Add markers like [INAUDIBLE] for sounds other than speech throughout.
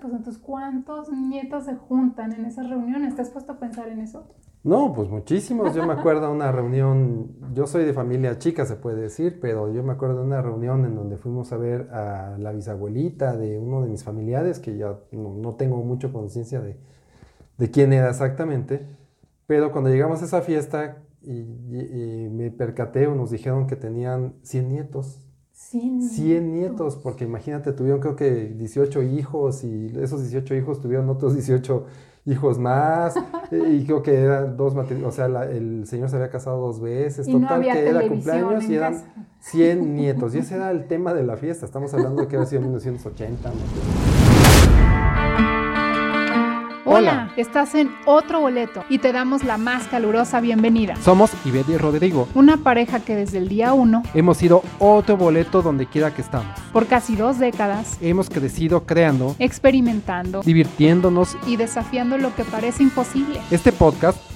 pues entonces, ¿cuántos nietos se juntan en esas reuniones? ¿Te has puesto a pensar en eso? No, pues muchísimos. Yo me acuerdo de una reunión, yo soy de familia chica, se puede decir, pero yo me acuerdo de una reunión en donde fuimos a ver a la bisabuelita de uno de mis familiares, que ya no, tengo mucho conciencia de, de, quién era exactamente, pero cuando llegamos a esa fiesta y, me percaté o nos dijeron que tenían 100 nietos. 100, 100 nietos, porque imagínate, tuvieron creo que 18 hijos y esos 18 hijos tuvieron otros 18 hijos más, [LAUGHS] y creo que eran dos matrimonios, o sea, el señor se había casado dos veces, total que era cumpleaños y eran 100 nietos, y ese era el tema de la fiesta, estamos hablando de que había sido 1980. Hola, estás en otro boleto y te damos la más calurosa bienvenida. Somos Ivette y Rodrigo, una pareja que desde el día uno hemos sido otro boleto donde quiera que estamos. Por casi dos décadas hemos crecido creando, experimentando, divirtiéndonos y desafiando lo que parece imposible. Este podcast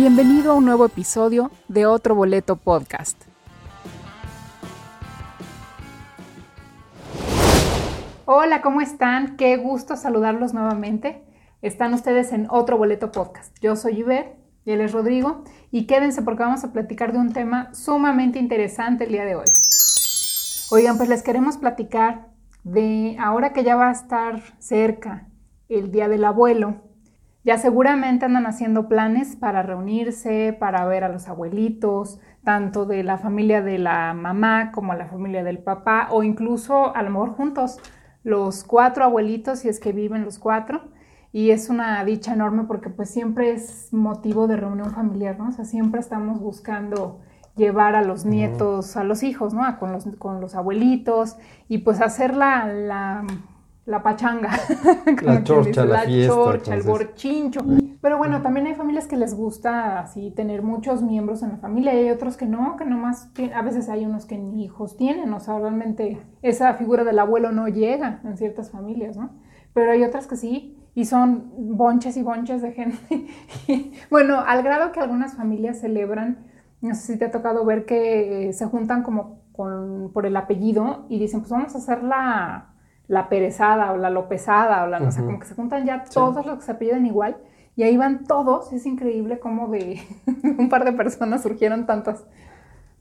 Bienvenido a un nuevo episodio de Otro Boleto Podcast. Hola, ¿cómo están? Qué gusto saludarlos nuevamente. Están ustedes en Otro Boleto Podcast. Yo soy Iber y él es Rodrigo y quédense porque vamos a platicar de un tema sumamente interesante el día de hoy. Oigan, pues les queremos platicar de ahora que ya va a estar cerca el Día del Abuelo, ya seguramente andan haciendo planes para reunirse, para ver a los abuelitos, tanto de la familia de la mamá como la familia del papá, o incluso a lo mejor juntos, los cuatro abuelitos, si es que viven los cuatro. Y es una dicha enorme porque pues siempre es motivo de reunión familiar, ¿no? O sea, siempre estamos buscando llevar a los nietos, a los hijos, ¿no? Con los, con los abuelitos y pues hacer la la pachanga. [LAUGHS] la chorcha, la, fiesta, chorcha, el borchincho. Pero bueno, también hay familias que les gusta así tener muchos miembros en la familia y hay otros que no, que nomás, a veces hay unos que ni hijos tienen, o sea, realmente esa figura del abuelo no llega en ciertas familias, ¿no? Pero hay otras que sí, y son bonches y bonches de gente. [LAUGHS] bueno, al grado que algunas familias celebran, no sé si te ha tocado ver que se juntan como con, por el apellido y dicen, pues vamos a hacer la la perezada o la lopesada o la, o sea, como que se juntan ya todos los que se apellidan igual y ahí van todos, es increíble cómo de [LAUGHS] un par de personas surgieron tantas.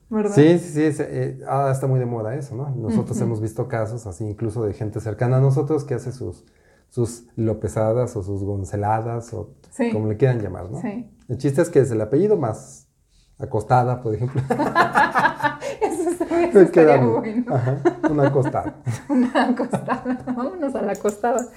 ¿verdad? Sí, sí, sí, eh, ah, está muy de moda eso, ¿no? Nosotros hemos visto casos así, incluso de gente cercana a nosotros que hace sus, sus lopesadas o sus gonceladas o como le quieran llamar, ¿no? Sí. El chiste es que es el apellido más acostada, por ejemplo. [LAUGHS] una acostada. [LAUGHS] una acostada. Vámonos a la acostada.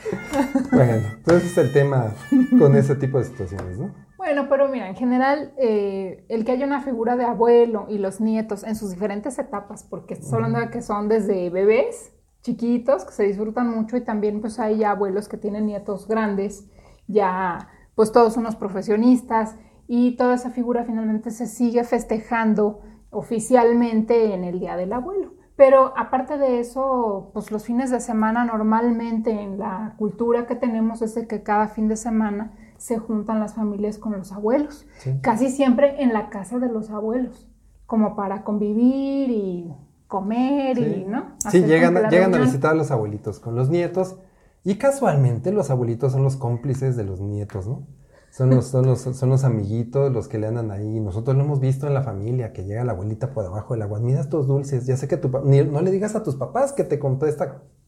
bueno, entonces es el tema con ese tipo de situaciones, ¿no? Bueno, pero mira, en general, eh, el que haya una figura de abuelo y los nietos en sus diferentes etapas, porque estás hablando de que son desde bebés chiquitos, que se disfrutan mucho, y también pues hay abuelos que tienen nietos grandes, ya pues todos unos profesionistas, y toda esa figura finalmente se sigue festejando oficialmente en el Día del Abuelo. Pero aparte de eso, pues los fines de semana normalmente en la cultura que tenemos es de que cada fin de semana se juntan las familias con los abuelos, casi siempre en la casa de los abuelos, como para convivir y comer y, ¿no? sí, llegan, llegan a visitar a los abuelitos con los nietos y casualmente los abuelitos son los cómplices de los nietos, ¿no? Son los, son, los, son los amiguitos los que le andan ahí. Nosotros lo hemos visto en la familia, que llega la abuelita por debajo del agua. Mira estos dulces. Ya sé que tu no le digas a tus papás que te compré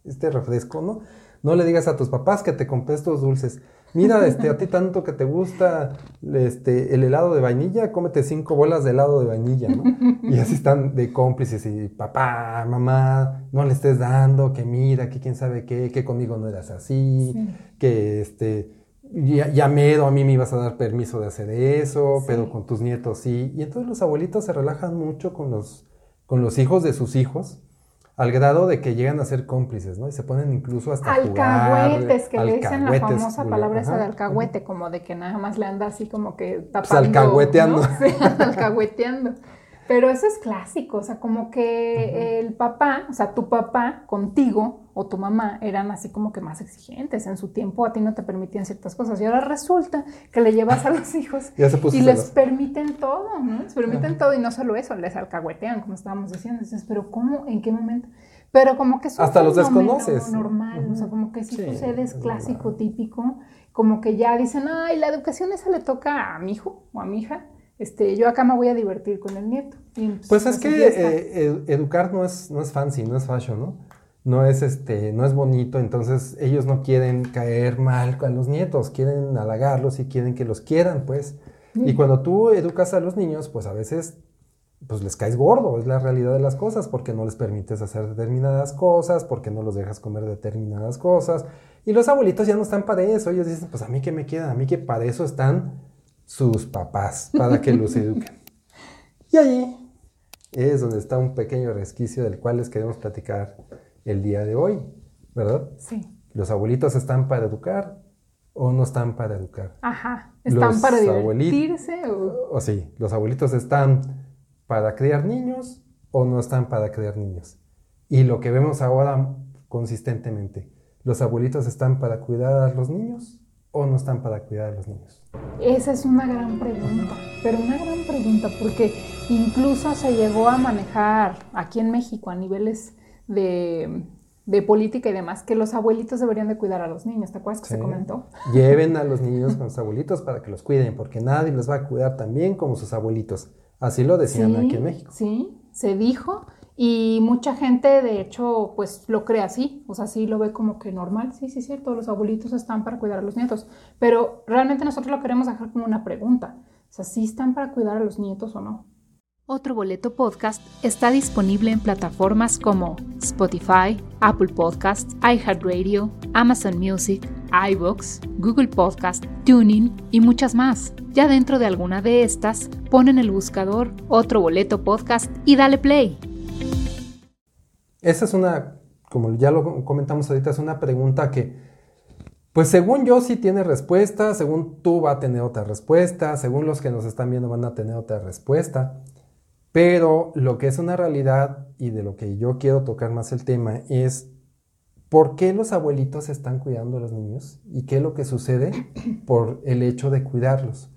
este refresco, ¿no? No le digas a tus papás que te compré estos dulces. Mira, este, a ti tanto que te gusta este, el helado de vainilla, cómete cinco bolas de helado de vainilla, ¿no? Y así están de cómplices y papá, mamá, no le estés dando, que mira, que quién sabe qué, que conmigo no eras así, que este ya, mero, a mí me ibas a dar permiso de hacer eso, pero con tus nietos sí. Y entonces los abuelitos se relajan mucho con los, con los hijos de sus hijos. al grado de que llegan a ser cómplices, ¿no? Y se ponen incluso hasta alcahuetes, que le dicen la famosa palabra esa de alcahuete, como de que nada más le anda así como que tapando. Pues alcahueteando. [LAUGHS] alcahueteando. Pero eso es clásico, o sea, como que el papá, o sea, tu papá contigo o tu mamá eran así como que más exigentes. En su tiempo a ti no te permitían ciertas cosas y ahora resulta que le llevas a los [LAUGHS] hijos y les permiten todo, ¿no? Les permiten todo y no solo eso, les alcahuetean, como estábamos diciendo. Entonces, pero ¿cómo? ¿En qué momento? Pero como que eso Hasta los desconoces. normal, o sea, como que si sucede es clásico, típico, como que ya dicen, ay, la educación esa le toca a mi hijo o a mi hija este, yo acá me voy a divertir con el nieto. pues, pues, es que eh, educar no es, no es fancy, no es fashion, ¿no? No es, este, no es bonito, entonces ellos no quieren caer mal con los nietos, quieren halagarlos y quieren que los quieran, pues. Y cuando tú educas a los niños, pues a veces pues les caes gordo, es la realidad de las cosas, porque no les permites hacer determinadas cosas, porque no los dejas comer determinadas cosas. Y los abuelitos ya no están para eso, ellos dicen, pues a mí que me queda, a mí que para eso están sus papás para que los eduquen. [LAUGHS] Y ahí es donde está un pequeño resquicio del cual les queremos platicar el día de hoy, ¿verdad? Sí. ¿Los abuelitos están para educar o no están para educar? Ajá. ¿Están para divertirse o... o sí, los abuelitos están para criar niños o no están para criar niños. Y lo que vemos ahora consistentemente, ¿los abuelitos están para cuidar a los niños o no están para cuidar a los niños? Esa es una gran pregunta, pero una gran pregunta porque incluso se llegó a manejar aquí en México a niveles de, política y demás que los abuelitos deberían de cuidar a los niños. ¿Te acuerdas que se comentó? Lleven a los [LAUGHS] niños con sus abuelitos para que los cuiden, porque nadie los va a cuidar tan bien como sus abuelitos. Así lo decían aquí en México. Sí, se dijo y mucha gente, de hecho, pues lo cree así, o sea, sí lo ve como que normal, sí, sí, cierto, los abuelitos están para cuidar a los nietos, pero realmente nosotros lo queremos dejar como una pregunta, o sea, ¿sí están para cuidar a los nietos o no? Otro Boleto Podcast está disponible en plataformas como Spotify, Apple Podcasts, iHeartRadio, Amazon Music, iBooks, Google Podcast, Tuning y muchas más. Ya dentro de alguna de estas, pon en el buscador Otro Boleto Podcast y dale play. Esa es una, como ya lo comentamos ahorita, es una pregunta que, pues según yo sí tiene respuesta, según tú va a tener otra respuesta, según los que nos están viendo van a tener otra respuesta. Pero lo que es una realidad y de lo que yo quiero tocar más el tema es por qué los abuelitos están cuidando a los niños y qué es lo que sucede [COUGHS] por el hecho de cuidarlos.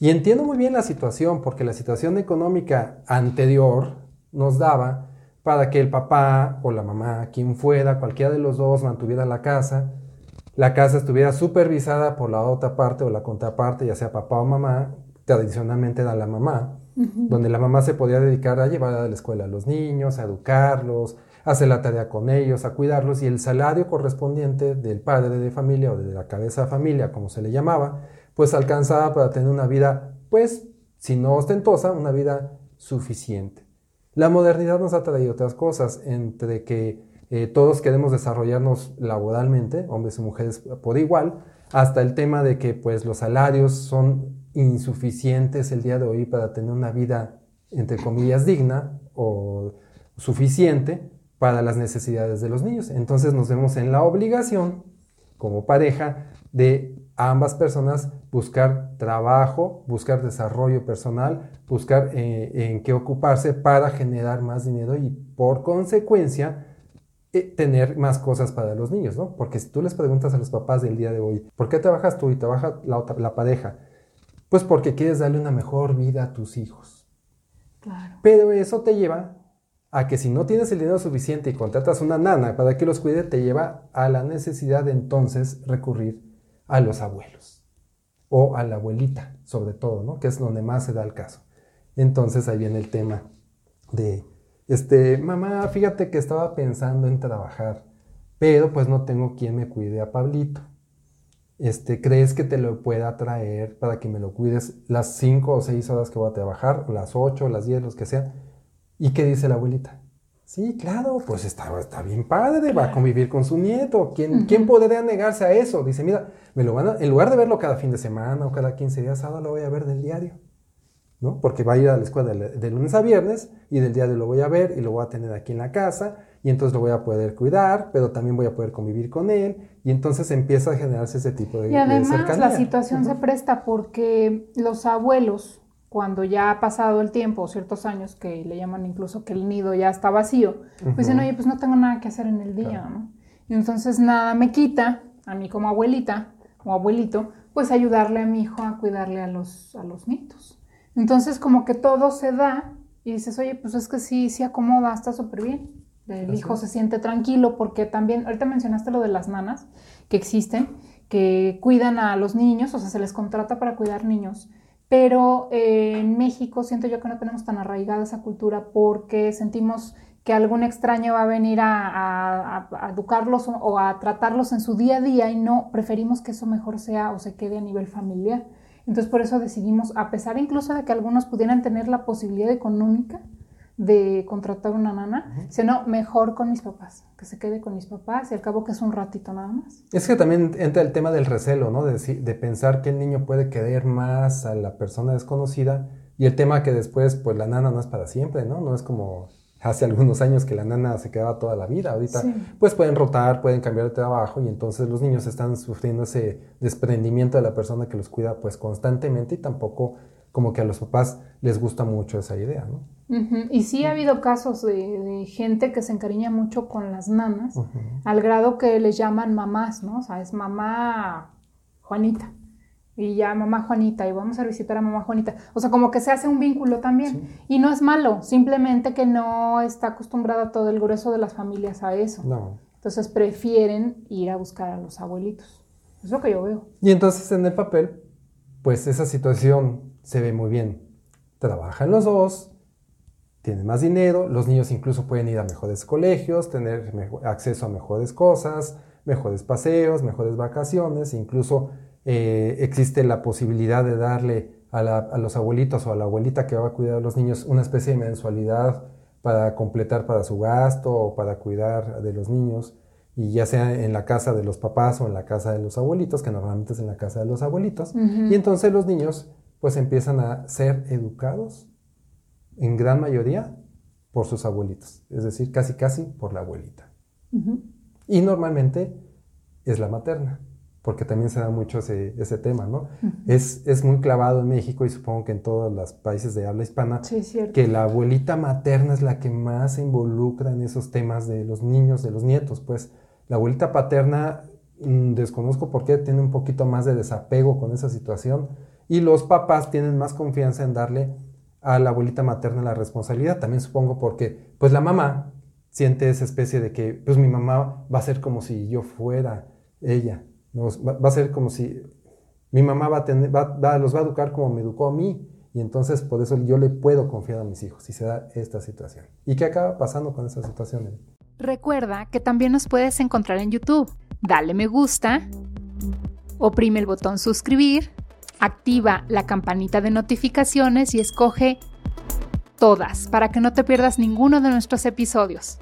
Y entiendo muy bien la situación, porque la situación económica anterior nos daba para que el papá o la mamá, quien fuera, cualquiera de los dos, mantuviera la casa, la casa estuviera supervisada por la otra parte o la contraparte, ya sea papá o mamá, tradicionalmente era la mamá, donde la mamá se podía dedicar a llevar a la escuela a los niños, a educarlos, a hacer la tarea con ellos, a cuidarlos, y el salario correspondiente del padre de familia o de la cabeza de familia, como se le llamaba, pues alcanzaba para tener una vida, pues, si no ostentosa, una vida suficiente. La modernidad nos ha traído otras cosas, entre que eh, todos queremos desarrollarnos laboralmente, hombres y mujeres por igual, hasta el tema de que pues los salarios son insuficientes el día de hoy para tener una vida entre comillas digna o suficiente para las necesidades de los niños. Entonces nos vemos en la obligación como pareja de ambas personas buscar trabajo, buscar desarrollo personal, buscar eh, en qué ocuparse para generar más dinero y por consecuencia eh, tener más cosas para los niños, ¿no? Porque si tú les preguntas a los papás del día de hoy, ¿por qué trabajas tú y trabaja la, la pareja? Pues porque quieres darle una mejor vida a tus hijos. Claro. Pero eso te lleva a que si no tienes el dinero suficiente y contratas una nana para que los cuide, te lleva a la necesidad de entonces recurrir a los abuelos o a la abuelita, sobre todo, ¿no? Que es donde más se da el caso. Entonces ahí viene el tema de, este, mamá, fíjate que estaba pensando en trabajar, pero pues no tengo quien me cuide a Pablito. Este, ¿crees que te lo pueda traer para que me lo cuides las 5 o 6 horas que voy a trabajar, o las 8 o las 10, los que sean? ¿Y qué dice la abuelita? Sí, claro, pues está, está bien padre, va a convivir con su nieto. ¿Quién, ¿Quién podría negarse a eso? Dice, mira, me lo van en lugar de verlo cada fin de semana o cada 15 días, ahora lo voy a ver del diario. ¿no? Porque va a ir a la escuela de, lunes a viernes y del diario lo voy a ver y lo voy a tener aquí en la casa y entonces lo voy a poder cuidar, pero también voy a poder convivir con él y entonces empieza a generarse ese tipo de Y además la situación se presta porque los abuelos, cuando ya ha pasado el tiempo, ciertos años que le llaman incluso que el nido ya está vacío, pues dicen, oye, pues no tengo nada que hacer en el día, ¿no? Y entonces nada me quita, a mí como abuelita, como abuelito, pues ayudarle a mi hijo a cuidarle a los, a los nietos. Entonces como que todo se da y dices, oye, pues es que sí, sí acomoda, está súper bien. El hijo se siente tranquilo porque también, ahorita mencionaste lo de las nanas que existen, que cuidan a los niños, o sea, se les contrata para cuidar niños. Pero eh, en México siento yo que no tenemos tan arraigada esa cultura porque sentimos que algún extraño va a venir a, educarlos o, a tratarlos en su día a día y no, preferimos que eso mejor sea o se quede a nivel familiar. Entonces por eso decidimos, a pesar incluso de que algunos pudieran tener la posibilidad económica, de contratar una nana, sino mejor con mis papás, que se quede con mis papás y al cabo que es un ratito nada más. Es que también entra el tema del recelo, ¿no? De, de pensar que el niño puede querer más a la persona desconocida y el tema que después, pues la nana no es para siempre, ¿no? No es como hace algunos años que la nana se quedaba toda la vida. Ahorita, pues pueden rotar, pueden cambiar de trabajo y entonces los niños están sufriendo ese desprendimiento de la persona que los cuida, pues constantemente y tampoco como que a los papás les gusta mucho esa idea, ¿no? Y sí ha habido casos de, gente que se encariña mucho con las nanas, al grado que les llaman mamás, ¿no? O sea, es mamá Juanita. Y ya mamá Juanita, y vamos a visitar a mamá Juanita. O sea, como que se hace un vínculo también. Y no es malo, simplemente que no está acostumbrada todo el grueso de las familias a eso. No. Entonces prefieren ir a buscar a los abuelitos. Es lo que yo veo. Y entonces en el papel, pues esa situación se ve muy bien. Trabajan los dos, tienen más dinero, los niños incluso pueden ir a mejores colegios, tener acceso a mejores cosas, mejores paseos, mejores vacaciones, incluso eh, existe la posibilidad de darle a, los abuelitos o a la abuelita que va a cuidar a los niños una especie de mensualidad para completar para su gasto o para cuidar de los niños, y ya sea en la casa de los papás o en la casa de los abuelitos, que normalmente es en la casa de los abuelitos, y entonces los niños pues empiezan a ser educados en gran mayoría por sus abuelitos, es decir, casi casi por la abuelita. Y normalmente es la materna, porque también se da mucho ese, tema, ¿no? es, es, muy clavado en México y supongo que en todos los países de habla hispana, que la abuelita materna es la que más se involucra en esos temas de los niños, de los nietos, pues la abuelita paterna, mm, desconozco por qué, tiene un poquito más de desapego con esa situación y los papás tienen más confianza en darle a la abuelita materna la responsabilidad. También supongo porque, pues la mamá siente esa especie de que, pues mi mamá va a ser como si yo fuera ella. Va, a ser como si mi mamá va a tener, va, los va a educar como me educó a mí. Y entonces por eso yo le puedo confiar a mis hijos si se da esta situación. ¿Y qué acaba pasando con esa situación? Recuerda que también nos puedes encontrar en YouTube. Dale me gusta, oprime el botón suscribir activa la campanita de notificaciones y escoge todas para que no te pierdas ninguno de nuestros episodios.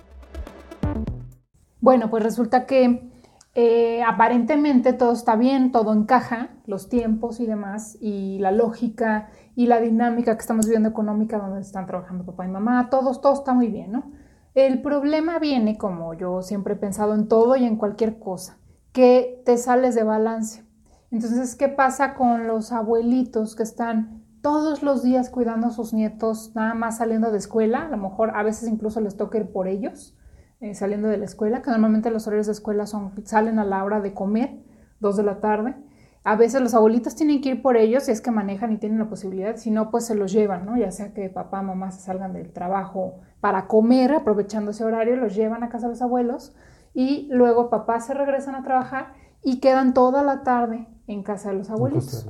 Bueno, pues resulta que eh, aparentemente todo está bien, todo encaja, los tiempos y demás, y la lógica y la dinámica que estamos viviendo económica donde están trabajando papá y mamá, todos, todo está muy bien, ¿no? El problema viene, como yo siempre he pensado en todo y en cualquier cosa, que te sales de balance. Entonces, ¿qué pasa con los abuelitos que están todos los días cuidando a sus nietos, nada más saliendo de escuela? A lo mejor a veces incluso les toca ir por ellos, eh, saliendo de la escuela, que normalmente los horarios de escuela son, salen a la hora de comer, dos de la tarde. A veces los abuelitos tienen que ir por ellos si es que manejan y tienen la posibilidad, si no, pues se los llevan, ¿no? Ya sea que papá, mamá se salgan del trabajo para comer, aprovechando ese horario, los llevan a casa de los abuelos y luego papá se regresan a trabajar y quedan toda la tarde en casa de los abuelitos.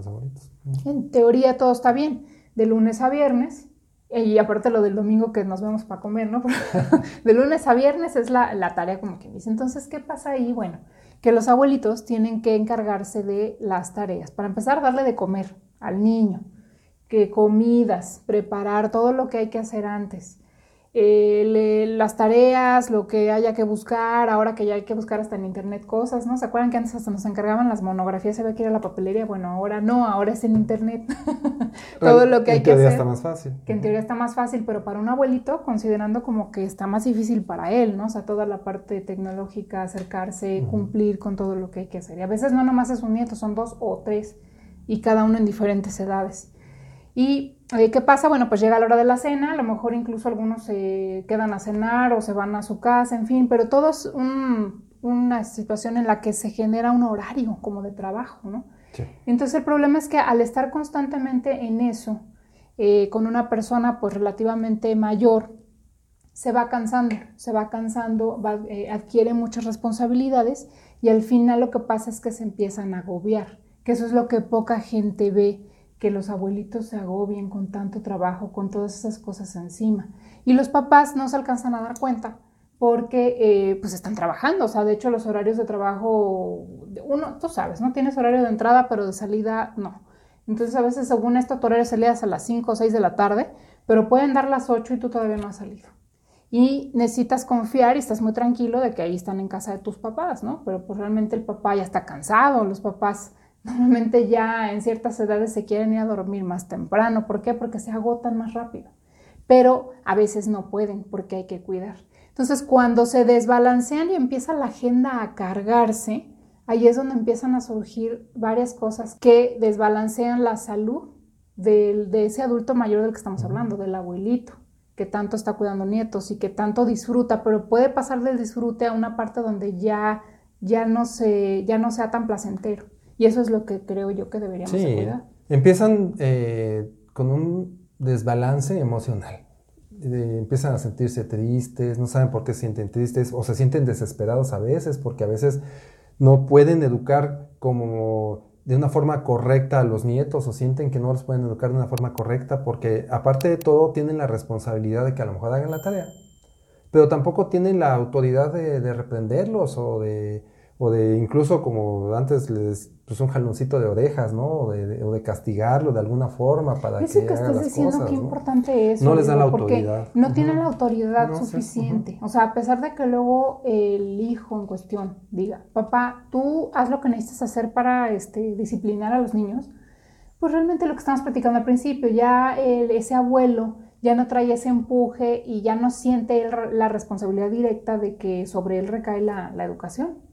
En, teoría todo está bien, de lunes a viernes, y aparte lo del domingo que nos vemos para comer, ¿no? [LAUGHS] [LAUGHS] de lunes a viernes es la, la, tarea como que dice. Entonces, ¿qué pasa ahí? Bueno, que los abuelitos tienen que encargarse de las tareas. Para empezar, darle de comer al niño, que comidas, preparar todo lo que hay que hacer antes. Eh, las tareas, lo que haya que buscar, ahora que ya hay que buscar hasta en internet cosas, ¿no? ¿Se acuerdan que antes hasta nos encargaban las monografías, se ve que ir a la papelería? Bueno, ahora no, ahora es en internet. [LAUGHS] Todo lo que hay que hacer. En teoría está más fácil. Que en teoría está más fácil, pero para un abuelito, considerando como que está más difícil para él, ¿no? O sea, toda la parte tecnológica, acercarse, cumplir con todo lo que hay que hacer. Y a veces no nomás es un nieto, son dos o tres, y cada uno en diferentes edades. Y ¿qué pasa? Bueno, pues llega la hora de la cena, a lo mejor incluso algunos se quedan a cenar o se van a su casa, en fin, pero todo es una situación en la que se genera un horario como de trabajo, ¿no? Entonces el problema es que al estar constantemente en eso, eh, con una persona pues relativamente mayor, se va cansando, se va cansando, eh, adquiere muchas responsabilidades y al final lo que pasa es que se empiezan a agobiar, que eso es lo que poca gente ve que los abuelitos se agobien con tanto trabajo, con todas esas cosas encima. Y los papás no se alcanzan a dar cuenta porque eh, pues están trabajando, o sea, de hecho los horarios de trabajo, uno, tú sabes, no tienes horario de entrada, pero de salida no. Entonces a veces según esto tu horario de salida es a las 5 o 6 de la tarde, pero pueden dar las 8 y tú todavía no has salido. Y necesitas confiar y estás muy tranquilo de que ahí están en casa de tus papás, ¿no? Pero pues realmente el papá ya está cansado, los papás Normalmente ya en ciertas edades se quieren ir a dormir más temprano. ¿Por qué? Porque se agotan más rápido. Pero a veces no pueden porque hay que cuidar. Entonces, cuando se desbalancean y empieza la agenda a cargarse, ahí es donde empiezan a surgir varias cosas que desbalancean la salud de ese adulto mayor del que estamos hablando, del abuelito, que tanto está cuidando nietos y que tanto disfruta, pero puede pasar del disfrute a una parte donde ya, ya, no, se, ya no sea tan placentero. Y eso es lo que creo yo que deberíamos cuidar. Empiezan eh, con un desbalance emocional. empiezan a sentirse tristes, no saben por qué se sienten tristes o se sienten desesperados a veces porque a veces no pueden educar como de una forma correcta a los nietos o sienten que no los pueden educar de una forma correcta porque aparte de todo tienen la responsabilidad de que a lo mejor hagan la tarea, pero tampoco tienen la autoridad de reprenderlos o de o de incluso como antes les pues un jaloncito de orejas, ¿no? O de, o de castigarlo de alguna forma para Eso que, que estás diciendo, qué importante es. No les dan la autoridad. No tienen la autoridad suficiente. O sea, a pesar de que luego el hijo en cuestión diga, papá, tú haz lo que necesitas hacer para este, disciplinar a los niños, pues realmente lo que estamos platicando al principio, ya ese abuelo ya no trae ese empuje y ya no siente la responsabilidad directa de que sobre él recae la, la educación.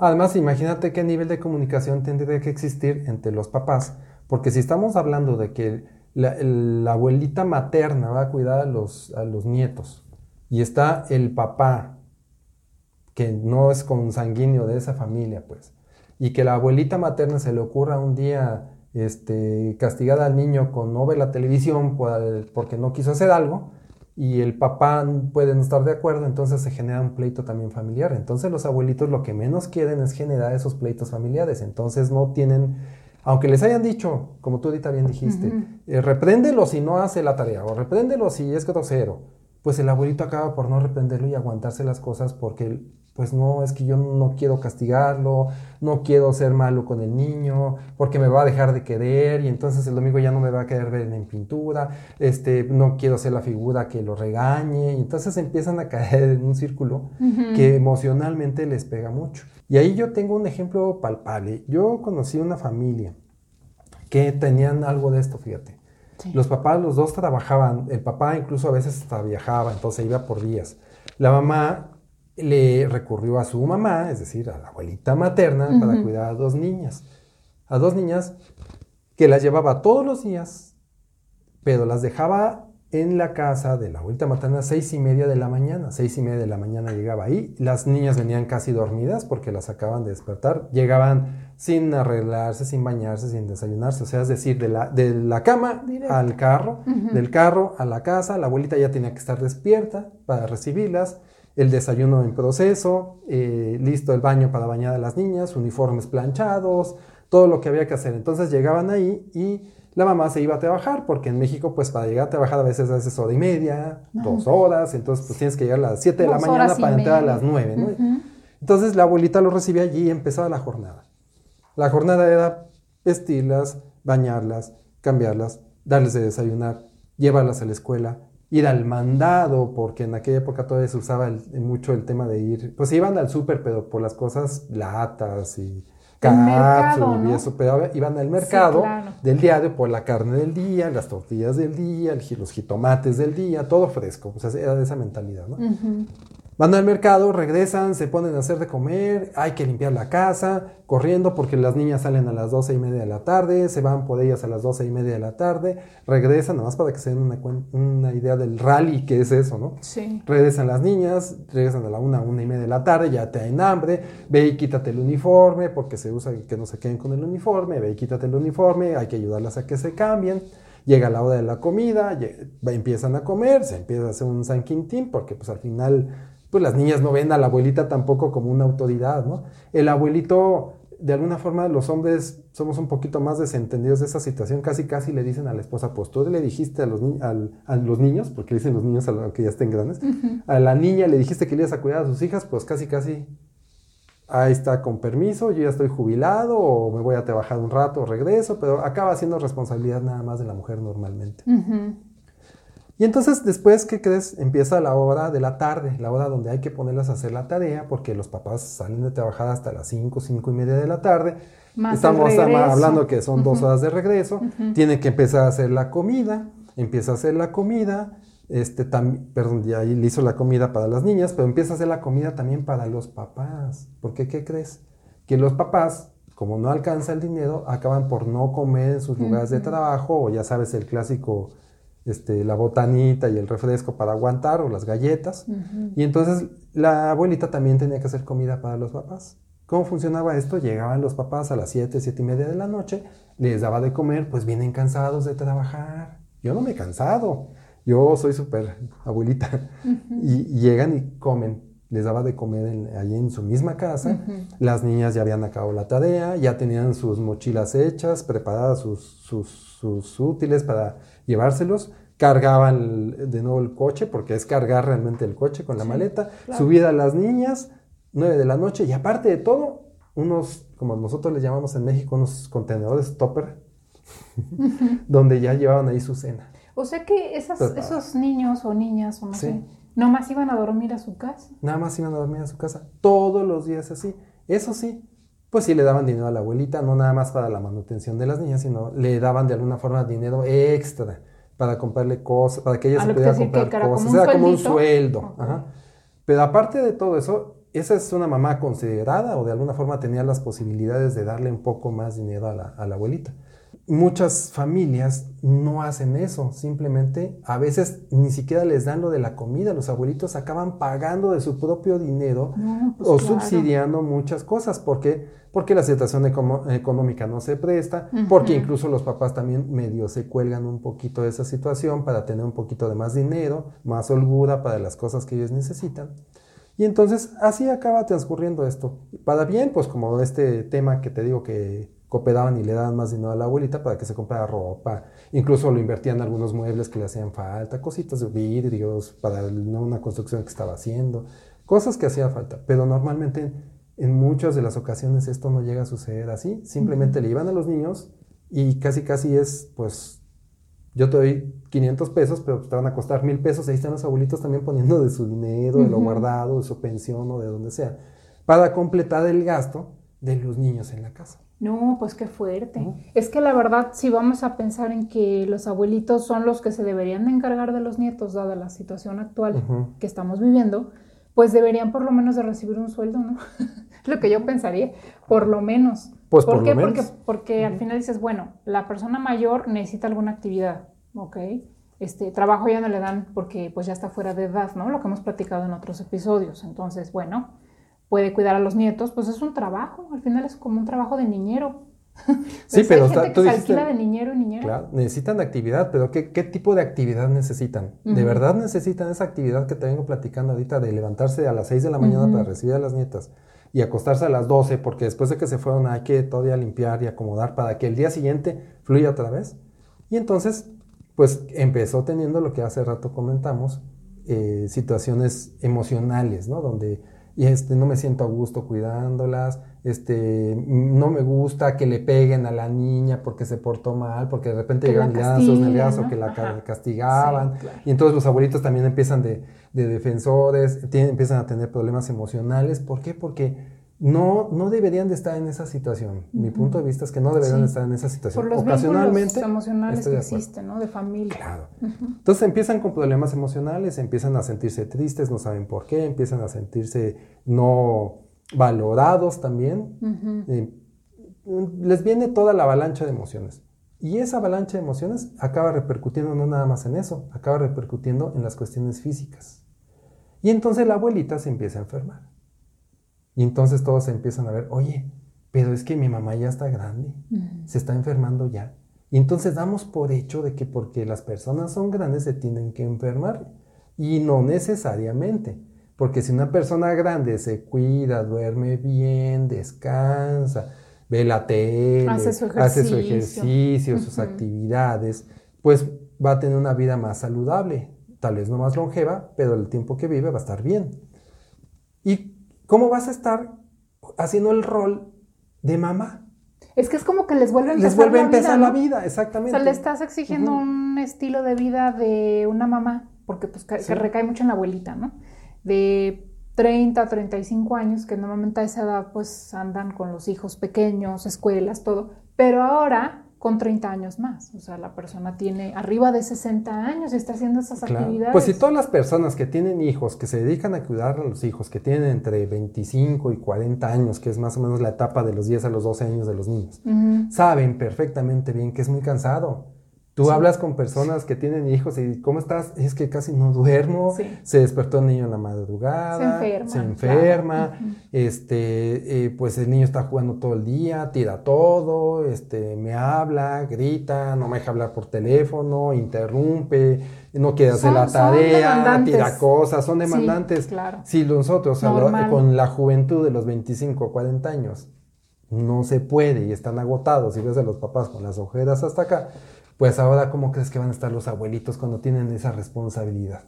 Además, imagínate qué nivel de comunicación tendría que existir entre los papás, porque si estamos hablando de que la, abuelita materna va a cuidar a los, a los nietos y está el papá, que no es consanguíneo de esa familia, pues, y que la abuelita materna se le ocurra un día este, castigar al niño con no ver la televisión porque no quiso hacer algo, y el papá puede no estar de acuerdo, entonces se genera un pleito también familiar. Entonces los abuelitos lo que menos quieren es generar esos pleitos familiares. Entonces no tienen, aunque les hayan dicho, como tú ahorita bien dijiste, eh, repréndelo si no hace la tarea o repréndelo si es grosero, pues el abuelito acaba por no reprenderlo y aguantarse las cosas porque pues no, es que yo no quiero castigarlo, no quiero ser malo con el niño, porque me va a dejar de querer y entonces el domingo ya no me va a querer ver en pintura, este, no quiero ser la figura que lo regañe y entonces empiezan a caer en un círculo que emocionalmente les pega mucho. Y ahí yo tengo un ejemplo palpable. Yo conocí una familia que tenían algo de esto, fíjate. Los papás, los dos trabajaban, el papá incluso a veces hasta viajaba, entonces iba por días. La mamá le recurrió a su mamá, es decir, a la abuelita materna, para cuidar a dos niñas. A dos niñas que las llevaba todos los días, pero las dejaba en la casa de la abuelita materna a seis y media de la mañana. Seis y media de la mañana llegaba ahí. Las niñas venían casi dormidas porque las acaban de despertar. Llegaban sin arreglarse, sin bañarse, sin desayunarse. O sea, es decir, de la, de la cama al carro, del carro a la casa. La abuelita ya tenía que estar despierta para recibirlas el desayuno en proceso, eh, listo el baño para bañar a las niñas, uniformes planchados, todo lo que había que hacer. Entonces llegaban ahí y la mamá se iba a trabajar, porque en México, pues para llegar a trabajar a veces haces hora y media, dos horas, entonces pues tienes que llegar a las 7 de la mañana para entrar a las 9, ¿no? Entonces la abuelita lo recibía allí y empezaba la jornada. La jornada era vestirlas, bañarlas, cambiarlas, darles de desayunar, llevarlas a la escuela, ir al mandado, porque en aquella época todavía se usaba mucho el tema de ir, pues iban al súper, pero por las cosas latas y cápsulas y eso, pero iban al mercado del diario por la carne del día, las tortillas del día, los jitomates del día, todo fresco, o sea, era de esa mentalidad, ¿no? Van al mercado, regresan, se ponen a hacer de comer, hay que limpiar la casa, corriendo porque las niñas salen a las doce y media de la tarde, se van por ellas a las doce y media de la tarde, regresan, nada más para que se den una, una idea del rally que es eso, ¿no? Sí. Regresan las niñas, regresan a la una, una y media de la tarde, ya te dan hambre, ve y quítate el uniforme porque se usa que no se queden con el uniforme, ve y quítate el uniforme, hay que ayudarlas a que se cambien. Llega la hora de la comida, empiezan a comer, se empieza a hacer un San Quintín, porque pues al final pues las niñas no ven a la abuelita tampoco como una autoridad, ¿no? El abuelito, de alguna forma, los hombres somos un poquito más desentendidos de esa situación, casi casi le dicen a la esposa, pues tú le dijiste a los, a los niños, porque dicen los niños a los que ya estén grandes, a la niña le dijiste que le ibas a cuidar a sus hijas, pues casi casi ahí está con permiso, yo ya estoy jubilado o me voy a trabajar un rato, regreso, pero acaba siendo responsabilidad nada más de la mujer normalmente. Y entonces después, ¿qué crees? Empieza la hora de la tarde, la hora donde hay que ponerlas a hacer la tarea, porque los papás salen de trabajar hasta las 5, 5 y media de la tarde. Estamos hablando que son dos horas de regreso. Tiene que empezar a hacer la comida. Empieza a hacer la comida. Este, perdón, ya le hizo la comida para las niñas, pero empieza a hacer la comida también para los papás. Porque, ¿qué crees? Que los papás, como no alcanza el dinero, acaban por no comer en sus lugares de trabajo, o ya sabes, el clásico este, la botanita y el refresco para aguantar o las galletas. Y entonces la abuelita también tenía que hacer comida para los papás. ¿Cómo funcionaba esto? Llegaban los papás a las 7, 7 y media de la noche, les daba de comer, pues vienen cansados de trabajar. Yo no me he cansado, yo soy súper abuelita. y, llegan y comen. Les daba de comer ahí en su misma casa. Las niñas ya habían acabado la tarea, ya tenían sus mochilas hechas, preparadas sus, sus, sus útiles para llevárselos, cargaban de nuevo el coche, porque es cargar realmente el coche con la maleta, subida a las niñas, 9 de la noche, y aparte de todo, unos, como nosotros les llamamos en México, unos contenedores topper, [LAUGHS] donde ya llevaban ahí su cena. O sea que esos niños o niñas, o no sé, más iban a dormir a su casa. Nada más iban a dormir a su casa, todos los días así. Eso sí, pues sí le daban dinero a la abuelita, no nada más para la manutención de las niñas, sino le daban de alguna forma dinero extra para comprarle cosas, para que ella se pudiera comprar cosas. Era como un sueldo. Pero aparte de todo eso, esa es una mamá considerada o de alguna forma tenía las posibilidades de darle un poco más dinero a la, a la abuelita muchas familias no hacen eso, simplemente a veces ni siquiera les dan lo de la comida, los abuelitos acaban pagando de su propio dinero pues o subsidiando muchas cosas, porque porque la situación económica no se presta, porque incluso los papás también medio se cuelgan un poquito de esa situación para tener un poquito de más dinero, más holgura para las cosas que ellos necesitan. Y entonces así acaba transcurriendo esto. Para bien, pues como este tema que te digo que cooperaban y le daban más dinero a la abuelita para que se comprara ropa. Incluso lo invertían en algunos muebles que le hacían falta, cositas de vidrios para una construcción que estaba haciendo, cosas que hacía falta. Pero normalmente en muchas de las ocasiones esto no llega a suceder así. Simplemente le iban a los niños y casi casi es, pues, yo te doy 500 pesos, pero te van a costar mil pesos. Ahí están los abuelitos también poniendo de su dinero, de lo guardado, de su pensión o de donde sea, para completar el gasto de los niños en la casa. No, pues qué fuerte. Es que la verdad, si vamos a pensar en que los abuelitos son los que se deberían de encargar de los nietos, dada la situación actual que estamos viviendo, pues deberían por lo menos de recibir un sueldo, ¿no? [LAUGHS] lo que yo pensaría, por lo menos. Pues ¿Por, qué? Porque, porque al final dices, bueno, la persona mayor necesita alguna actividad, ¿ok? Este, trabajo ya no le dan porque pues ya está fuera de edad, ¿no? Lo que hemos platicado en otros episodios. Entonces, bueno, puede cuidar a los nietos, pues es un trabajo, al final es como un trabajo de niñero. [LAUGHS] sí, pero hay gente que se alquila de niñero y niñera. Claro, necesitan actividad, pero ¿qué, qué tipo de actividad necesitan? ¿De verdad necesitan esa actividad que te vengo platicando ahorita de levantarse a las 6 de la mañana para recibir a las nietas y acostarse a las 12 porque después de que se fueron hay que todavía limpiar y acomodar para que el día siguiente fluya otra vez? Y entonces, pues empezó teniendo lo que hace rato comentamos, eh, situaciones emocionales, ¿no? Donde y este, no me siento a gusto cuidándolas, este, no me gusta que le peguen a la niña porque se portó mal, porque de repente llegan nalgadas o que la castigaban. Y entonces los abuelitos también empiezan de, defensores, empiezan a tener problemas emocionales. ¿Por qué? Porque no, no deberían de estar en esa situación. Mi punto de vista es que no deberían de estar en esa situación. Por los Ocasionalmente. emocionales que existen, ¿no? De familia. Claro. Entonces empiezan con problemas emocionales, empiezan a sentirse tristes, no saben por qué, empiezan a sentirse no valorados también. Eh, les viene toda la avalancha de emociones. Y esa avalancha de emociones acaba repercutiendo no nada más en eso, acaba repercutiendo en las cuestiones físicas. Y entonces la abuelita se empieza a enfermar. Y entonces todos empiezan a ver, oye, pero es que mi mamá ya está grande, se está enfermando ya. Y entonces damos por hecho de que porque las personas son grandes se tienen que enfermar. Y no necesariamente. Porque si una persona grande se cuida, duerme bien, descansa, ve la tele, hace su ejercicio, sus actividades, pues va a tener una vida más saludable. Tal vez no más longeva, pero el tiempo que vive va a estar bien. ¿Cómo vas a estar haciendo el rol de mamá? Es que es como que les vuelve a empezar, les vuelve a empezar la, vida, exactamente. O sea, le estás exigiendo un estilo de vida de una mamá, porque pues que recae mucho en la abuelita, ¿no? De 30, 35 años, que normalmente a esa edad pues andan con los hijos pequeños, escuelas, todo. Pero ahora con 30 años más. O sea, la persona tiene arriba de 60 años y está haciendo esas actividades. Pues si todas las personas que tienen hijos, que se dedican a cuidar a los hijos, que tienen entre 25 y 40 años, que es más o menos la etapa de los 10 a los 12 años de los niños, saben perfectamente bien que es muy cansado Tú hablas con personas que tienen hijos y ¿cómo estás? Es que casi no duermo, se despertó el niño en la madrugada, se enferma, este, eh, pues el niño está jugando todo el día, tira todo, este, me habla, grita, no me deja hablar por teléfono, interrumpe, no quiere hacer la tarea, tira cosas, son demandantes. claro. Si nosotros con la juventud de los 25 o 40 años no se puede y están agotados. Y ves a los papás con las ojeras hasta acá, pues ahora cómo crees que van a estar los abuelitos cuando tienen esa responsabilidad.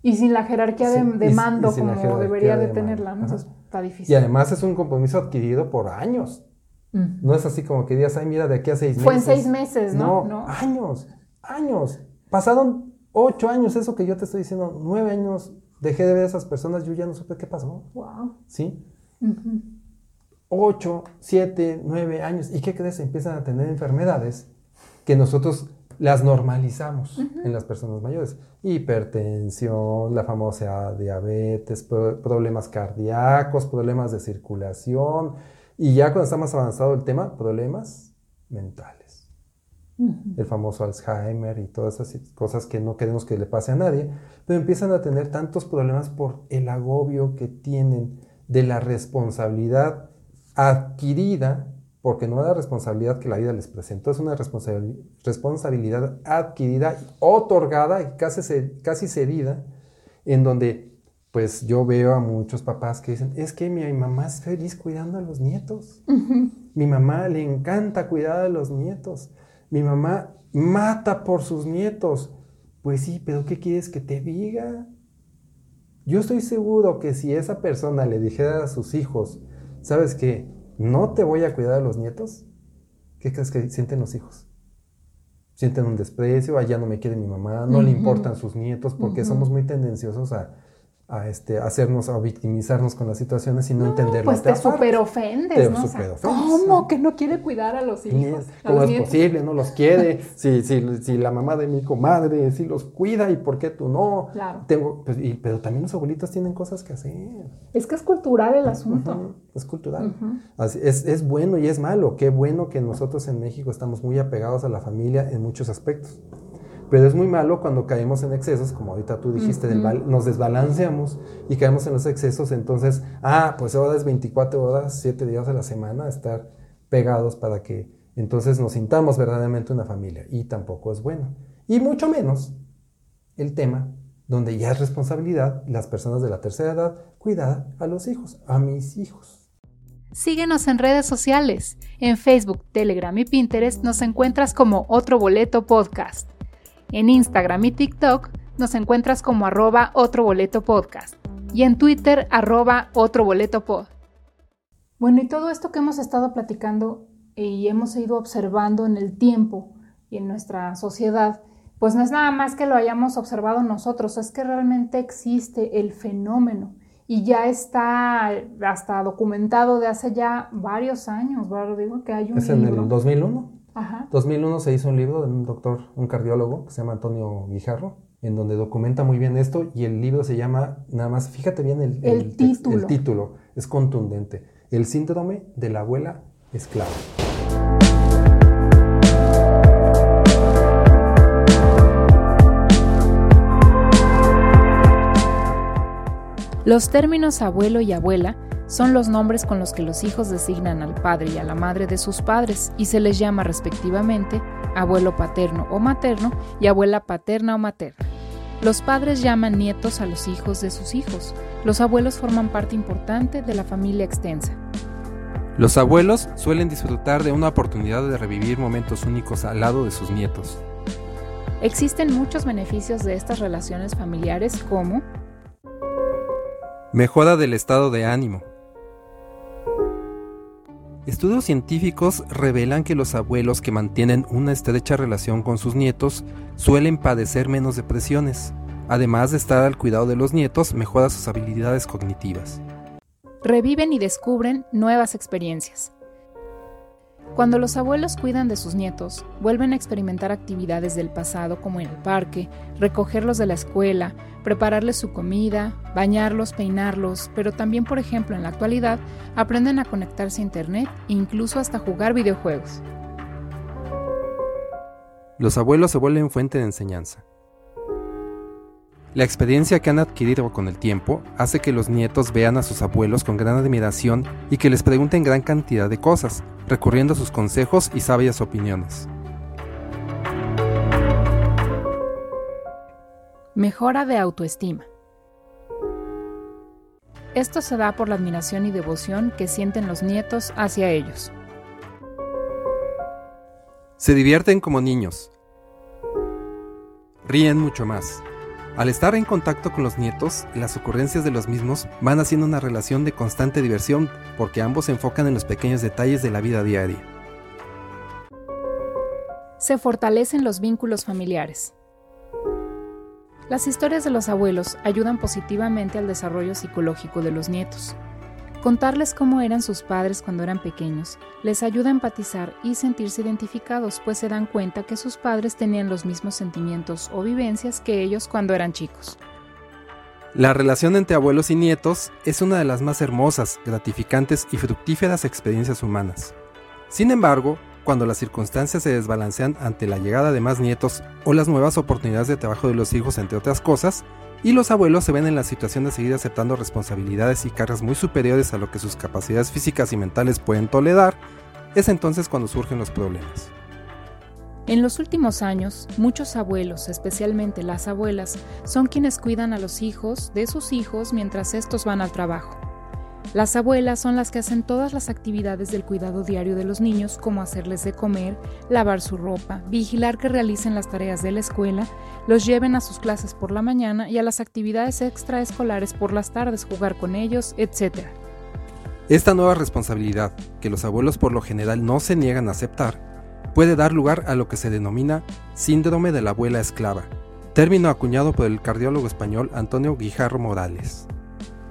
Y sin la jerarquía de, mando como debería de, tenerla, ¿no? está difícil. Y además es un compromiso adquirido por años. No es así como que digas, ay, mira, de aquí a seis meses. Fue en seis meses, ¿no? No, años, años. Pasaron ocho años, eso que yo te estoy diciendo, nueve años, dejé de ver a esas personas, yo ya no supe qué pasó. Wow. ¿Sí? Ocho, siete, nueve años. ¿Y qué crees? Empiezan a tener enfermedades que nosotros las normalizamos en las personas mayores. Hipertensión, la famosa diabetes, problemas cardíacos, problemas de circulación y ya cuando está más avanzado el tema, problemas mentales. El famoso Alzheimer y todas esas cosas que no queremos que le pase a nadie, pero empiezan a tener tantos problemas por el agobio que tienen de la responsabilidad adquirida porque no es la responsabilidad que la vida les presentó, es una responsabilidad adquirida, otorgada y casi, casi cedida, en donde pues yo veo a muchos papás que dicen, es que mi mamá es feliz cuidando a los nietos, mi mamá le encanta cuidar a los nietos, mi mamá mata por sus nietos. Pues sí, pero ¿qué quieres que te diga? Yo estoy seguro que si esa persona le dijera a sus hijos, ¿sabes qué? No te voy a cuidar a los nietos, ¿qué crees que sienten los hijos? Sienten un desprecio, allá no me quiere mi mamá, no le importan sus nietos, porque somos muy tendenciosos a, a este, hacernos, a victimizarnos con las situaciones y no, entenderlo. Pues te super ofendes, ¿no? ¿Cómo que no quiere cuidar a los hijos? ¿Cómo es posible? No los quiere. [LAUGHS] si, si, si, la mamá de mi comadre sí los cuida y por qué tú no. Claro. Tengo, pues, pero también los abuelitos tienen cosas que hacer. Es que es cultural el asunto. Es cultural. es, es bueno y es malo. Qué bueno que nosotros en México estamos muy apegados a la familia en muchos aspectos. Pero es muy malo cuando caemos en excesos, como ahorita tú dijiste, nos desbalanceamos y caemos en los excesos. Entonces, ah, pues ahora es 24 horas, 7 días a la semana estar pegados para que entonces nos sintamos verdaderamente una familia. Y tampoco es bueno. Y mucho menos el tema donde ya es responsabilidad las personas de la tercera edad cuidar a los hijos, a mis hijos. Síguenos en redes sociales. En Facebook, Telegram y Pinterest nos encuentras como Otro Boleto Podcast. En Instagram y TikTok nos encuentras como arroba otro boleto podcast y en Twitter arroba otro boleto pod. Bueno, y todo esto que hemos estado platicando y hemos ido observando en el tiempo y en nuestra sociedad, pues no es nada más que lo hayamos observado nosotros, es que realmente existe el fenómeno y ya está hasta documentado de hace ya varios años, ¿verdad, digo Que hay un Es en el 2001. Ajá. 2001 se hizo un libro de un doctor, un cardiólogo que se llama Antonio Guijarro, en donde documenta muy bien esto y el libro se llama, nada más, fíjate bien el, el, título. el título, es contundente, El síndrome de la abuela esclava. Los términos abuelo y abuela son los nombres con los que los hijos designan al padre y a la madre de sus padres y se les llama respectivamente abuelo paterno o materno y abuela paterna o materna. Los padres llaman nietos a los hijos de sus hijos. Los abuelos forman parte importante de la familia extensa. Los abuelos suelen disfrutar de una oportunidad de revivir momentos únicos al lado de sus nietos. Existen muchos beneficios de estas relaciones familiares como Mejora del estado de ánimo. Estudios científicos revelan que los abuelos que mantienen una estrecha relación con sus nietos suelen padecer menos depresiones. Además de estar al cuidado de los nietos, mejora sus habilidades cognitivas. Reviven y descubren nuevas experiencias. Cuando los abuelos cuidan de sus nietos, vuelven a experimentar actividades del pasado como en el parque, recogerlos de la escuela, prepararles su comida, bañarlos, peinarlos, pero también, por ejemplo, en la actualidad, aprenden a conectarse a Internet e incluso hasta jugar videojuegos. Los abuelos se vuelven fuente de enseñanza. La experiencia que han adquirido con el tiempo hace que los nietos vean a sus abuelos con gran admiración y que les pregunten gran cantidad de cosas, recurriendo a sus consejos y sabias opiniones. Mejora de autoestima. Esto se da por la admiración y devoción que sienten los nietos hacia ellos. Se divierten como niños. Ríen mucho más. Al estar en contacto con los nietos, las ocurrencias de los mismos van haciendo una relación de constante diversión porque ambos se enfocan en los pequeños detalles de la vida diaria. Se fortalecen los vínculos familiares. Las historias de los abuelos ayudan positivamente al desarrollo psicológico de los nietos. Contarles cómo eran sus padres cuando eran pequeños les ayuda a empatizar y sentirse identificados, pues se dan cuenta que sus padres tenían los mismos sentimientos o vivencias que ellos cuando eran chicos. La relación entre abuelos y nietos es una de las más hermosas, gratificantes y fructíferas experiencias humanas. Sin embargo, cuando las circunstancias se desbalancean ante la llegada de más nietos o las nuevas oportunidades de trabajo de los hijos, entre otras cosas, y los abuelos se ven en la situación de seguir aceptando responsabilidades y cargas muy superiores a lo que sus capacidades físicas y mentales pueden tolerar, es entonces cuando surgen los problemas. En los últimos años, muchos abuelos, especialmente las abuelas, son quienes cuidan a los hijos de sus hijos mientras estos van al trabajo. Las abuelas son las que hacen todas las actividades del cuidado diario de los niños, como hacerles de comer, lavar su ropa, vigilar que realicen las tareas de la escuela, los lleven a sus clases por la mañana y a las actividades extraescolares por las tardes, jugar con ellos, etc. Esta nueva responsabilidad, que los abuelos por lo general no se niegan a aceptar, puede dar lugar a lo que se denomina síndrome de la abuela esclava, término acuñado por el cardiólogo español Antonio Guijarro Morales.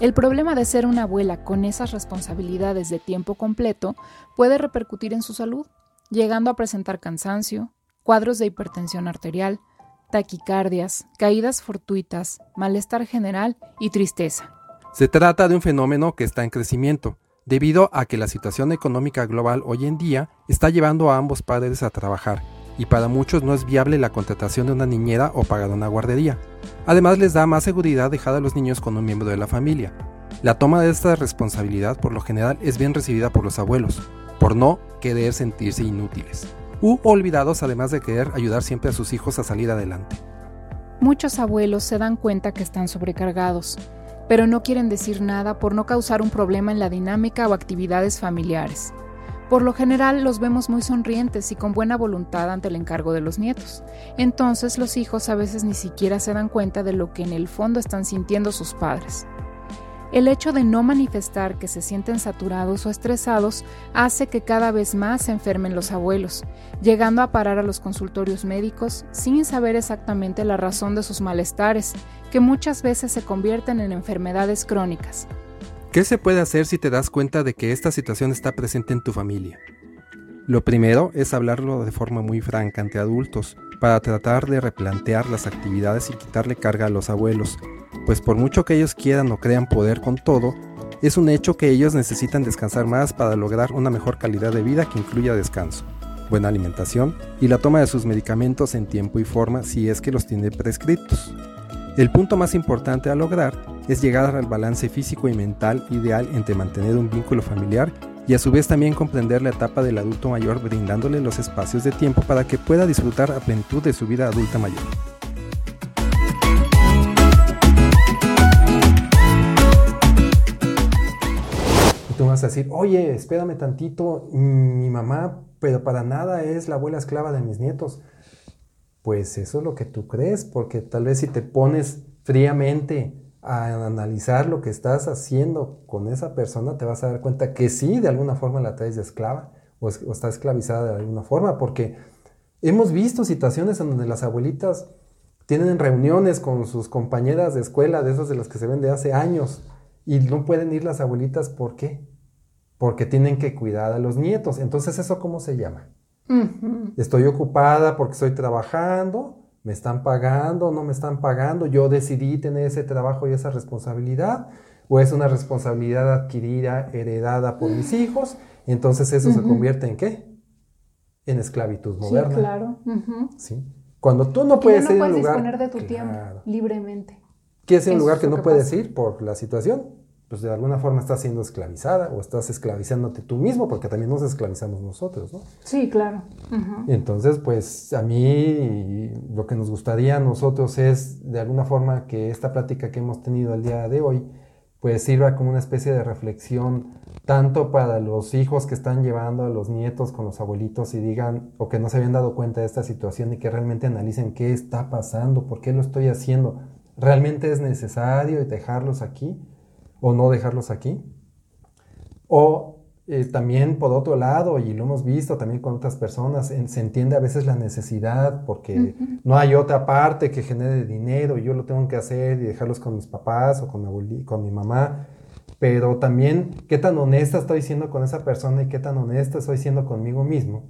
El problema de ser una abuela con esas responsabilidades de tiempo completo puede repercutir en su salud, llegando a presentar cansancio, cuadros de hipertensión arterial, taquicardias, caídas fortuitas, malestar general y tristeza. Se trata de un fenómeno que está en crecimiento, debido a que la situación económica global hoy en día está llevando a ambos padres a trabajar y para muchos no es viable la contratación de una niñera o pagar una guardería. Además les da más seguridad dejar a los niños con un miembro de la familia. La toma de esta responsabilidad por lo general es bien recibida por los abuelos, por no querer sentirse inútiles, u olvidados además de querer ayudar siempre a sus hijos a salir adelante. Muchos abuelos se dan cuenta que están sobrecargados, pero no quieren decir nada por no causar un problema en la dinámica o actividades familiares. Por lo general los vemos muy sonrientes y con buena voluntad ante el encargo de los nietos. Entonces los hijos a veces ni siquiera se dan cuenta de lo que en el fondo están sintiendo sus padres. El hecho de no manifestar que se sienten saturados o estresados hace que cada vez más se enfermen los abuelos, llegando a parar a los consultorios médicos sin saber exactamente la razón de sus malestares, que muchas veces se convierten en enfermedades crónicas. ¿Qué se puede hacer si te das cuenta de que esta situación está presente en tu familia? Lo primero es hablarlo de forma muy franca ante adultos, para tratar de replantear las actividades y quitarle carga a los abuelos, pues por mucho que ellos quieran o crean poder con todo, es un hecho que ellos necesitan descansar más para lograr una mejor calidad de vida que incluya descanso, buena alimentación y la toma de sus medicamentos en tiempo y forma si es que los tiene prescritos. El punto más importante a lograr es llegar al balance físico y mental ideal entre mantener un vínculo familiar y a su vez también comprender la etapa del adulto mayor brindándole los espacios de tiempo para que pueda disfrutar a plenitud de su vida adulta mayor. tú vas a decir, oye, espérame tantito, mi mamá, pero para nada es la abuela esclava de mis nietos. Pues eso es lo que tú crees, porque tal vez si te pones fríamente a analizar lo que estás haciendo con esa persona, te vas a dar cuenta que sí, de alguna forma la traes de esclava o, está esclavizada de alguna forma, porque hemos visto situaciones en donde las abuelitas tienen reuniones con sus compañeras de escuela, de esas de las que se ven de hace años, y no pueden ir las abuelitas, ¿por qué? Porque tienen que cuidar a los nietos. Entonces, ¿eso cómo se llama? Estoy ocupada porque estoy trabajando, ¿Me están pagando? ¿No me están pagando? ¿Yo decidí tener ese trabajo y esa responsabilidad? ¿O es una responsabilidad adquirida, heredada por mis hijos? Entonces eso se convierte en qué? En esclavitud moderna. Sí, claro. ¿Sí? Cuando tú no puedes ir a un lugar... disponer de tu tiempo libremente. ¿Quieres ir a un lugar que no puedes ir por la situación? Pues de alguna forma estás siendo esclavizada o estás esclavizándote tú mismo, porque también nos esclavizamos nosotros, ¿no? Sí, claro. Entonces, pues a mí lo que nos gustaría a nosotros es de alguna forma que esta plática que hemos tenido el día de hoy, pues sirva como una especie de reflexión tanto para los hijos que están llevando a los nietos con los abuelitos y digan o que no se habían dado cuenta de esta situación y que realmente analicen qué está pasando, por qué lo estoy haciendo, realmente es necesario dejarlos aquí o no dejarlos aquí. O eh, también por otro lado, y lo hemos visto también con otras personas, se entiende a veces la necesidad porque no hay otra parte que genere dinero y yo lo tengo que hacer y dejarlos con mis papás o con mi, con mi mamá. Pero también qué tan honesta estoy siendo con esa persona y qué tan honesta estoy siendo conmigo mismo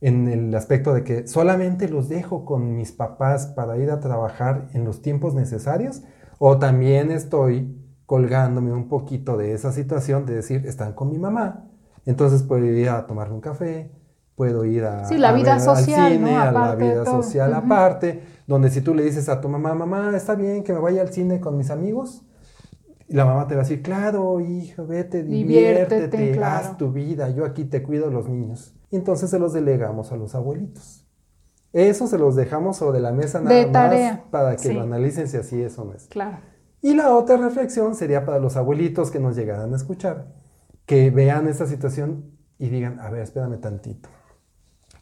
en el aspecto de que solamente los dejo con mis papás para ir a trabajar en los tiempos necesarios o también estoy colgándome un poquito de esa situación de decir, están con mi mamá, entonces puedo ir a tomarme un café, puedo ir a, sí, la vida social, al cine, a la vida social aparte, donde si tú le dices a tu mamá, mamá, está bien que me vaya al cine con mis amigos, y la mamá te va a decir, claro, hijo, vete, diviértete, haz tu vida, yo aquí te cuido los niños. Y entonces se los delegamos a los abuelitos. Eso se los dejamos sobre la mesa nada más para que lo analicen si así es o no es. Claro. Y la otra reflexión sería para los abuelitos que nos llegaran a escuchar, que vean esta situación y digan, a ver, espérame tantito.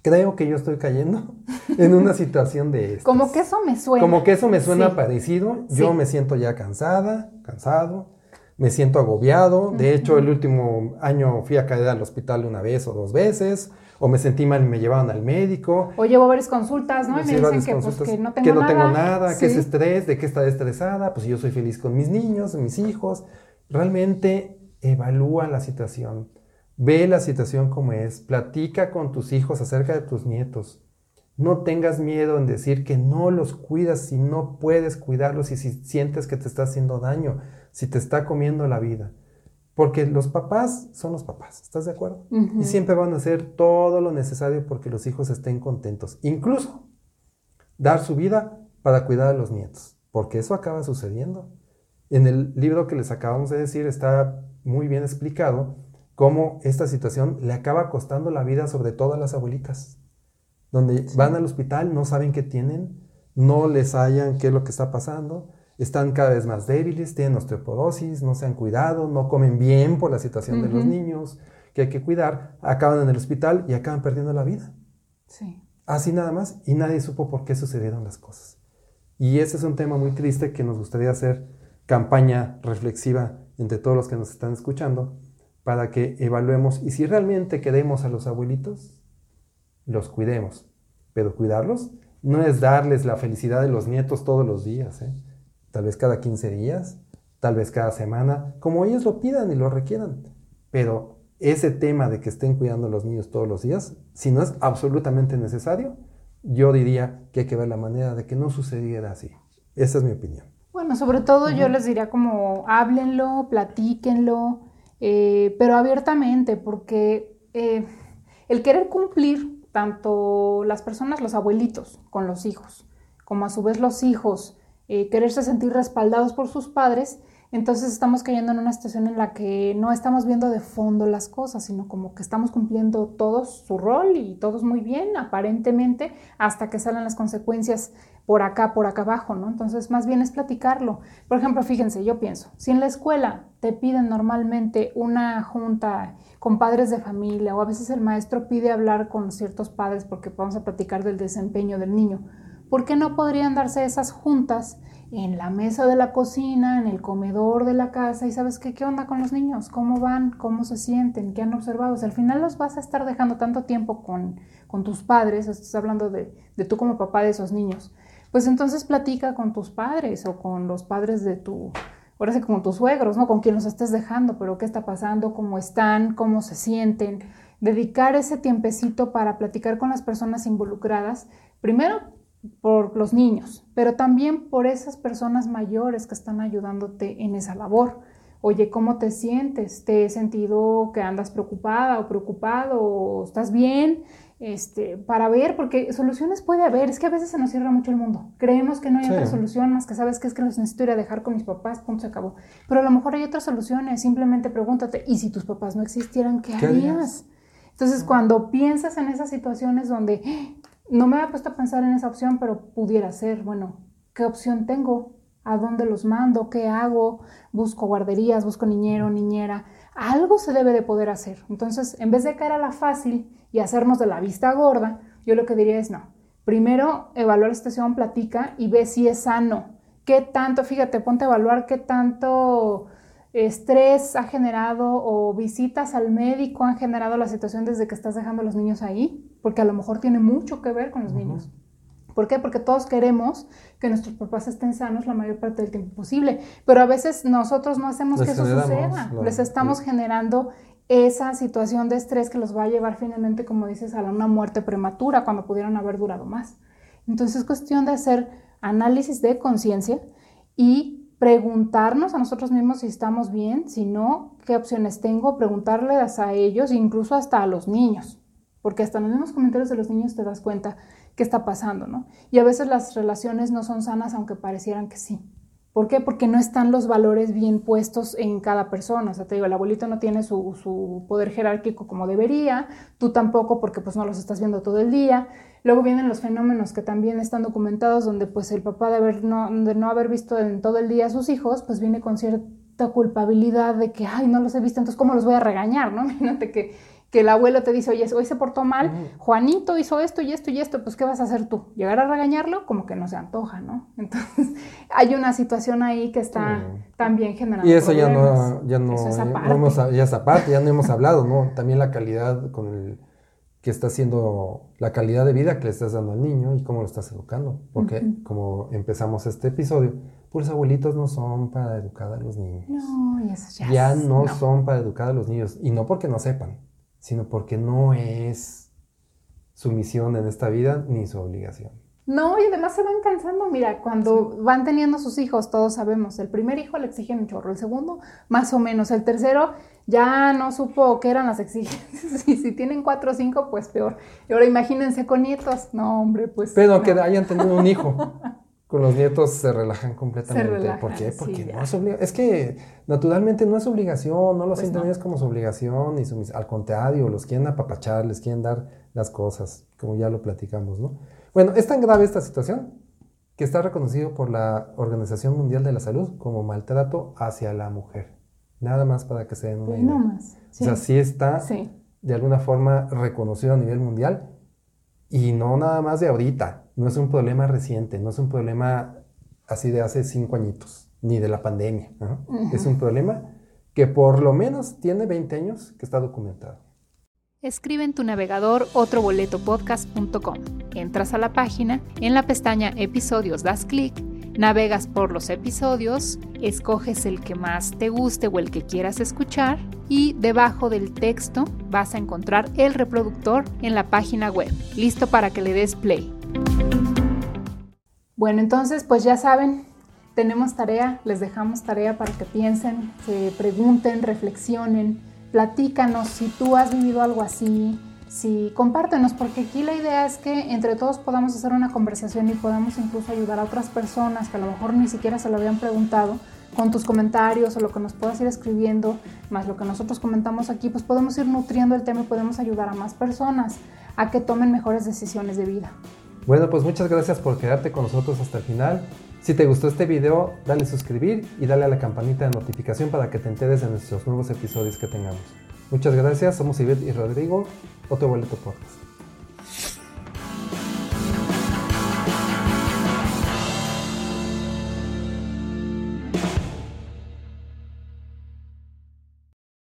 Creo que yo estoy cayendo [LAUGHS] en una situación de esto. Como que eso me suena. Como que eso me suena parecido. Yo me siento ya cansada, cansado, me siento agobiado. De hecho, el último año fui a caer al hospital una vez o dos veces o me sentí mal y me llevaban al médico. O llevo varias consultas, ¿no? Y me dicen que, pues, que, no tengo que no nada. tengo nada, que es estrés, de que está estresada, pues yo soy feliz con mis niños, mis hijos. Realmente evalúa la situación, ve la situación como es, platica con tus hijos acerca de tus nietos. No tengas miedo en decir que no los cuidas si no puedes cuidarlos y si sientes que te está haciendo daño, si te está comiendo la vida. Porque los papás son los papás, ¿estás de acuerdo? Y siempre van a hacer todo lo necesario porque los hijos estén contentos. Incluso dar su vida para cuidar a los nietos, porque eso acaba sucediendo. En el libro que les acabamos de decir está muy bien explicado cómo esta situación le acaba costando la vida sobre todo a las abuelitas, donde van al hospital, no saben qué tienen, no les hallan qué es lo que está pasando, están cada vez más débiles, tienen osteoporosis, no se han cuidado, no comen bien por la situación de los niños que hay que cuidar, acaban en el hospital y acaban perdiendo la vida. Sí. Así nada más y nadie supo por qué sucedieron las cosas. Y ese es un tema muy triste que nos gustaría hacer campaña reflexiva entre todos los que nos están escuchando para que evaluemos y si realmente queremos a los abuelitos, los cuidemos. Pero cuidarlos no es darles la felicidad de los nietos todos los días, ¿eh? Tal vez cada 15 días, tal vez cada semana, como ellos lo pidan y lo requieran. Pero ese tema de que estén cuidando a los niños todos los días, si no es absolutamente necesario, yo diría que hay que ver la manera de que no sucediera así. Esa es mi opinión. Bueno, sobre todo yo les diría como háblenlo, platíquenlo, eh, pero abiertamente, porque eh, el querer cumplir tanto las personas, los abuelitos, con los hijos, como a su vez los hijos, eh, quererse sentir respaldados por sus padres, entonces estamos cayendo en una situación en la que no estamos viendo de fondo las cosas, sino como que estamos cumpliendo todos su rol y todos muy bien, aparentemente, hasta que salen las consecuencias por acá, por acá abajo, ¿no? Entonces, más bien es platicarlo. Por ejemplo, fíjense, yo pienso, si en la escuela te piden normalmente una junta con padres de familia o a veces el maestro pide hablar con ciertos padres porque vamos a platicar del desempeño del niño, ¿por qué no podrían darse esas juntas? en la mesa de la cocina, en el comedor de la casa y sabes qué, qué onda con los niños, cómo van, cómo se sienten, qué han observado. al final los vas a estar dejando tanto tiempo con, con tus padres, estás hablando de, de, tú como papá de esos niños. Pues entonces platica con tus padres o con los padres de tu, ahora sí con tus suegros, ¿no? Con quien los estés dejando, pero qué está pasando, cómo están, cómo se sienten. Dedicar ese tiempecito para platicar con las personas involucradas, primero por los niños, pero también por esas personas mayores que están ayudándote en esa labor. Oye, ¿cómo te sientes? ¿Te he sentido que andas preocupada o preocupado o estás bien? Este, para ver, porque soluciones puede haber, es que a veces se nos cierra mucho el mundo. Creemos que no hay otra solución más que sabes que es que los necesito ir a dejar con mis papás, punto se acabó. Pero a lo mejor hay otras soluciones, simplemente pregúntate, ¿y si tus papás no existieran, qué, harías? Entonces, cuando piensas en esas situaciones donde no me había puesto a pensar en esa opción, pero pudiera ser, bueno, ¿qué opción tengo? ¿A dónde los mando? ¿Qué hago? Busco guarderías, busco niñero, niñera. Algo se debe de poder hacer. Entonces, en vez de caer a la fácil y hacernos de la vista gorda, yo lo que diría es no. Primero, evaluar la situación, platica y ve si es sano. ¿Qué tanto, fíjate, ponte a evaluar qué tanto estrés ha generado o visitas al médico han generado la situación desde que estás dejando a los niños ahí, porque a lo mejor tiene mucho que ver con los niños. ¿Por qué? Porque todos queremos que nuestros papás estén sanos la mayor parte del tiempo posible, pero a veces nosotros no hacemos que eso suceda. Les estamos generando esa situación de estrés que los va a llevar finalmente, como dices, a una muerte prematura cuando pudieron haber durado más. Entonces es cuestión de hacer análisis de conciencia y preguntarnos a nosotros mismos si estamos bien, si no, qué opciones tengo, preguntarles a ellos, incluso hasta a los niños, porque hasta en los mismos comentarios de los niños te das cuenta qué está pasando, ¿no? Y a veces las relaciones no son sanas aunque parecieran que sí. ¿Por qué? Porque no están los valores bien puestos en cada persona. O sea, te digo, el abuelito no tiene su, su, poder jerárquico como debería, tú tampoco porque pues no los estás viendo todo el día. Luego vienen los fenómenos que también están documentados donde pues el papá de, haber no, de no haber visto en todo el día a sus hijos, pues viene con cierta culpabilidad de que, ay, no los he visto, entonces ¿cómo los voy a regañar? ¿no? [LAUGHS] Imagínate que que el abuelo te dice, oye, hoy se portó mal, Juanito hizo esto y esto y esto, pues ¿qué vas a hacer tú? ¿Llegar a regañarlo? Como que no se antoja, ¿no? [LAUGHS] Entonces hay una situación ahí que está también generando. Y eso ya no, ya no, es aparte. ya es aparte, ya no hemos [LAUGHS] hablado, ¿no? También la calidad con el que está haciendo, la calidad de vida que le estás dando al niño y cómo lo estás educando. Porque como empezamos este episodio, pues abuelitos no son para educar a los niños. No, y eso ya, ya no son para educar a los niños. Y no porque no sepan sino porque no es su misión en esta vida ni su obligación. No, y además se van cansando. Mira, cuando van teniendo sus hijos, todos sabemos, el primer hijo le exigen un chorro, el segundo más o menos, el tercero ya no supo qué eran las exigencias. [LAUGHS] Y si tienen cuatro o cinco, pues peor. Y ahora imagínense con nietos. No, hombre, pues. Pero que hayan tenido un hijo. [LAUGHS] con los nietos se relajan completamente. ¿Por qué? Porque no es obligación. Es que naturalmente no es obligación, no los pues como su obligación, y su, al contrario, los quieren apapachar, les quieren dar las cosas, como ya lo platicamos, ¿no? Bueno, es tan grave esta situación que está reconocido por la Organización Mundial de la Salud como maltrato hacia la mujer. Nada más para que se den una idea. más. O sea, sí está de alguna forma reconocido a nivel mundial y no nada más de ahorita, no es un problema reciente, no es un problema así de hace cinco añitos, ni de la pandemia. Es un problema que por lo menos tiene 20 años que está documentado. Escribe en tu navegador otroboletopodcast.com. Entras a la página, en la pestaña Episodios das clic, navegas por los episodios, escoges el que más te guste o el que quieras escuchar y debajo del texto vas a encontrar el reproductor en la página web, listo para que le des play. Bueno, entonces pues ya saben, tenemos tarea, les dejamos tarea para que piensen, se pregunten, reflexionen, platícanos si tú has vivido algo así, si compártenos, porque aquí la idea es que entre todos podamos hacer una conversación y podamos incluso ayudar a otras personas que a lo mejor ni siquiera se lo habían preguntado con tus comentarios o lo que nos puedas ir escribiendo, más lo que nosotros comentamos aquí, pues podemos ir nutriendo el tema y podemos ayudar a más personas a que tomen mejores decisiones de vida. Bueno, pues muchas gracias por quedarte con nosotros hasta el final. Si te gustó este video, dale suscribir y dale a la campanita de notificación para que te enteres de nuestros nuevos episodios que tengamos. Muchas gracias, somos Ivette y Rodrigo, otro boleto podcast.